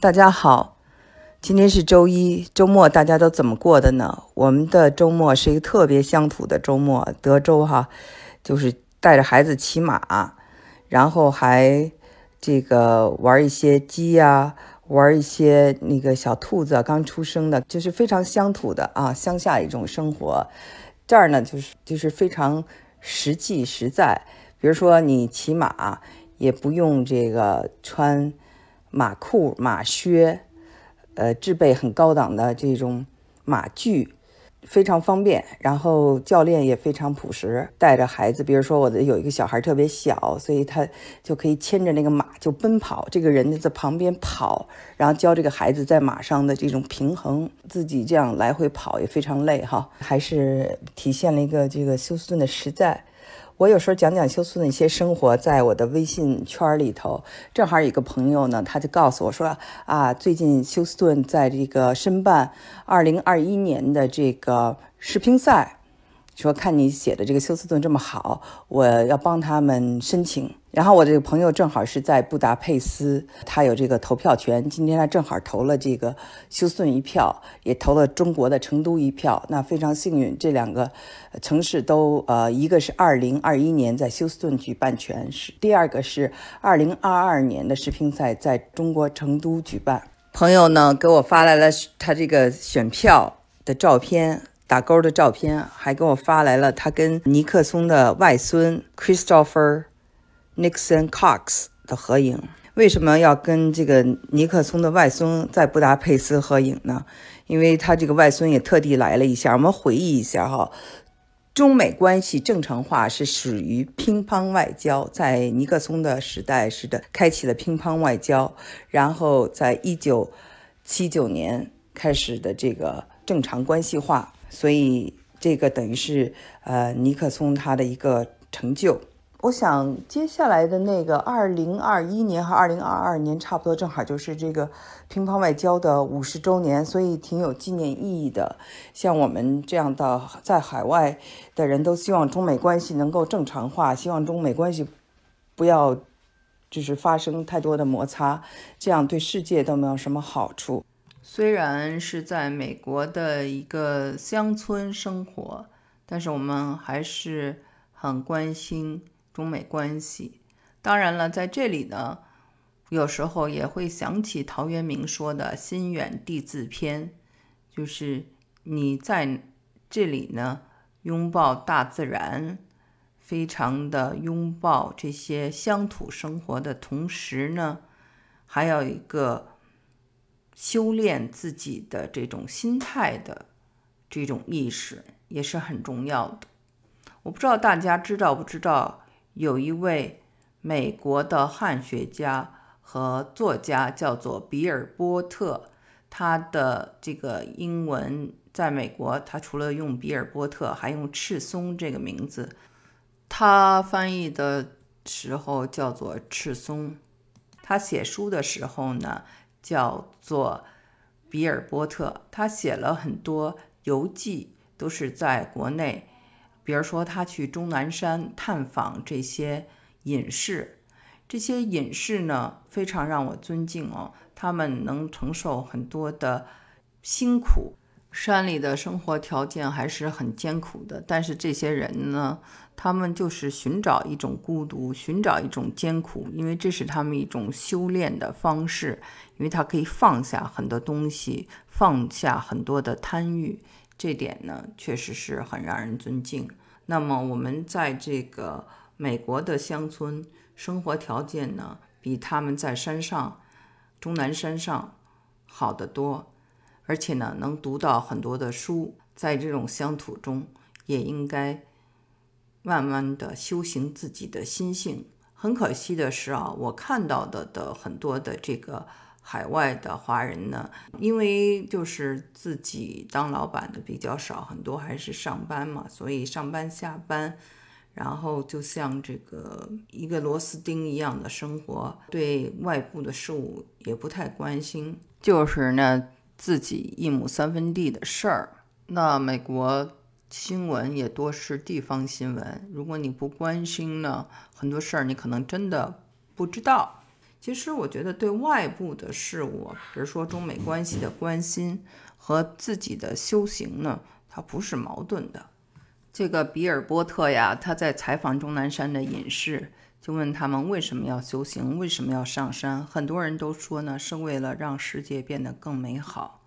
大家好，今天是周一，周末大家都怎么过的呢？我们的周末是一个特别乡土的周末，德州哈，就是带着孩子骑马，然后还这个玩一些鸡呀，玩一些那个小兔子刚出生的，就是非常乡土的啊，乡下一种生活。这儿呢，就是就是非常实际实在，比如说你骑马也不用这个穿。马裤、马靴，呃，制备很高档的这种马具，非常方便。然后教练也非常朴实，带着孩子，比如说我的有一个小孩特别小，所以他就可以牵着那个马就奔跑，这个人在旁边跑，然后教这个孩子在马上的这种平衡，自己这样来回跑也非常累哈，还是体现了一个这个休斯顿的实在。我有时候讲讲休斯顿一些生活，在我的微信圈里头，正好有一个朋友呢，他就告诉我说啊，最近休斯顿在这个申办二零二一年的这个世乒赛。说看你写的这个休斯顿这么好，我要帮他们申请。然后我这个朋友正好是在布达佩斯，他有这个投票权。今天他正好投了这个休斯顿一票，也投了中国的成都一票。那非常幸运，这两个城市都呃，一个是二零二一年在休斯顿举办全市，第二个是二零二二年的世乒赛在中国成都举办。朋友呢给我发来了他这个选票的照片。打勾的照片，还给我发来了他跟尼克松的外孙 Christopher Nixon Cox 的合影。为什么要跟这个尼克松的外孙在布达佩斯合影呢？因为他这个外孙也特地来了一下。我们回忆一下哈，中美关系正常化是属于乒乓外交，在尼克松的时代是的，开启了乒乓外交，然后在一九七九年开始的这个正常关系化。所以这个等于是呃尼克松他的一个成就。我想接下来的那个二零二一年和二零二二年差不多，正好就是这个乒乓外交的五十周年，所以挺有纪念意义的。像我们这样的在海外的人都希望中美关系能够正常化，希望中美关系不要就是发生太多的摩擦，这样对世界都没有什么好处。虽然是在美国的一个乡村生活，但是我们还是很关心中美关系。当然了，在这里呢，有时候也会想起陶渊明说的“心远地自偏”，就是你在这里呢，拥抱大自然，非常的拥抱这些乡土生活的同时呢，还有一个。修炼自己的这种心态的这种意识也是很重要的。我不知道大家知道不知道，有一位美国的汉学家和作家叫做比尔波特，他的这个英文在美国，他除了用比尔波特，还用赤松这个名字。他翻译的时候叫做赤松，他写书的时候呢？叫做比尔波特，他写了很多游记，都是在国内。比如说，他去终南山探访这些隐士，这些隐士呢，非常让我尊敬哦。他们能承受很多的辛苦，山里的生活条件还是很艰苦的。但是这些人呢？他们就是寻找一种孤独，寻找一种艰苦，因为这是他们一种修炼的方式。因为他可以放下很多东西，放下很多的贪欲，这点呢，确实是很让人尊敬。那么我们在这个美国的乡村生活条件呢，比他们在山上、终南山上好得多，而且呢，能读到很多的书，在这种乡土中，也应该。慢慢的修行自己的心性。很可惜的是啊，我看到的的很多的这个海外的华人呢，因为就是自己当老板的比较少，很多还是上班嘛，所以上班下班，然后就像这个一个螺丝钉一样的生活，对外部的事物也不太关心，就是呢自己一亩三分地的事儿。那美国。新闻也多是地方新闻，如果你不关心呢，很多事儿你可能真的不知道。其实我觉得对外部的事物，比如说中美关系的关心和自己的修行呢，它不是矛盾的。这个比尔波特呀，他在采访钟南山的隐士，就问他们为什么要修行，为什么要上山？很多人都说呢，是为了让世界变得更美好。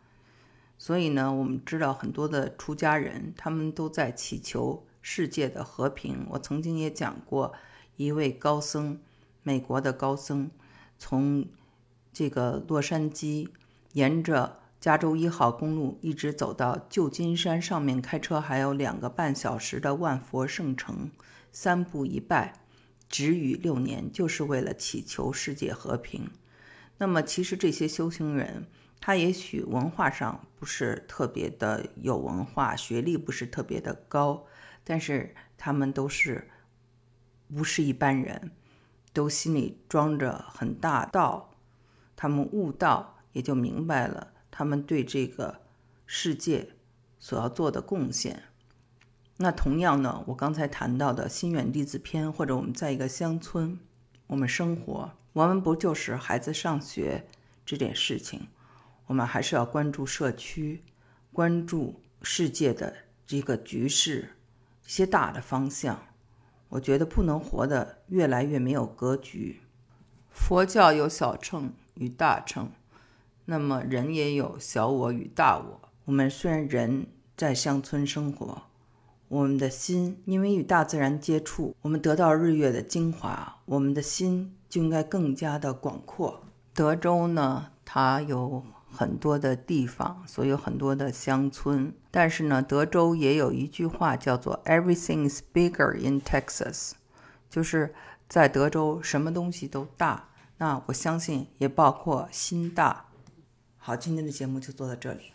所以呢，我们知道很多的出家人，他们都在祈求世界的和平。我曾经也讲过一位高僧，美国的高僧。从这个洛杉矶沿着加州一号公路一直走到旧金山上面，开车还有两个半小时的万佛圣城，三步一拜，止语六年，就是为了祈求世界和平。那么，其实这些修行人，他也许文化上不是特别的有文化，学历不是特别的高，但是他们都是不是一般人。都心里装着很大道，他们悟道，也就明白了他们对这个世界所要做的贡献。那同样呢，我刚才谈到的《心远地自偏》，或者我们在一个乡村，我们生活，我们不就是孩子上学这点事情？我们还是要关注社区，关注世界的这个局势，一些大的方向。我觉得不能活得越来越没有格局。佛教有小乘与大乘，那么人也有小我与大我。我们虽然人在乡村生活，我们的心因为与大自然接触，我们得到日月的精华，我们的心就应该更加的广阔。德州呢，它有。很多的地方，所以有很多的乡村。但是呢，德州也有一句话叫做 “Everything is bigger in Texas”，就是在德州什么东西都大。那我相信也包括心大。好，今天的节目就做到这里。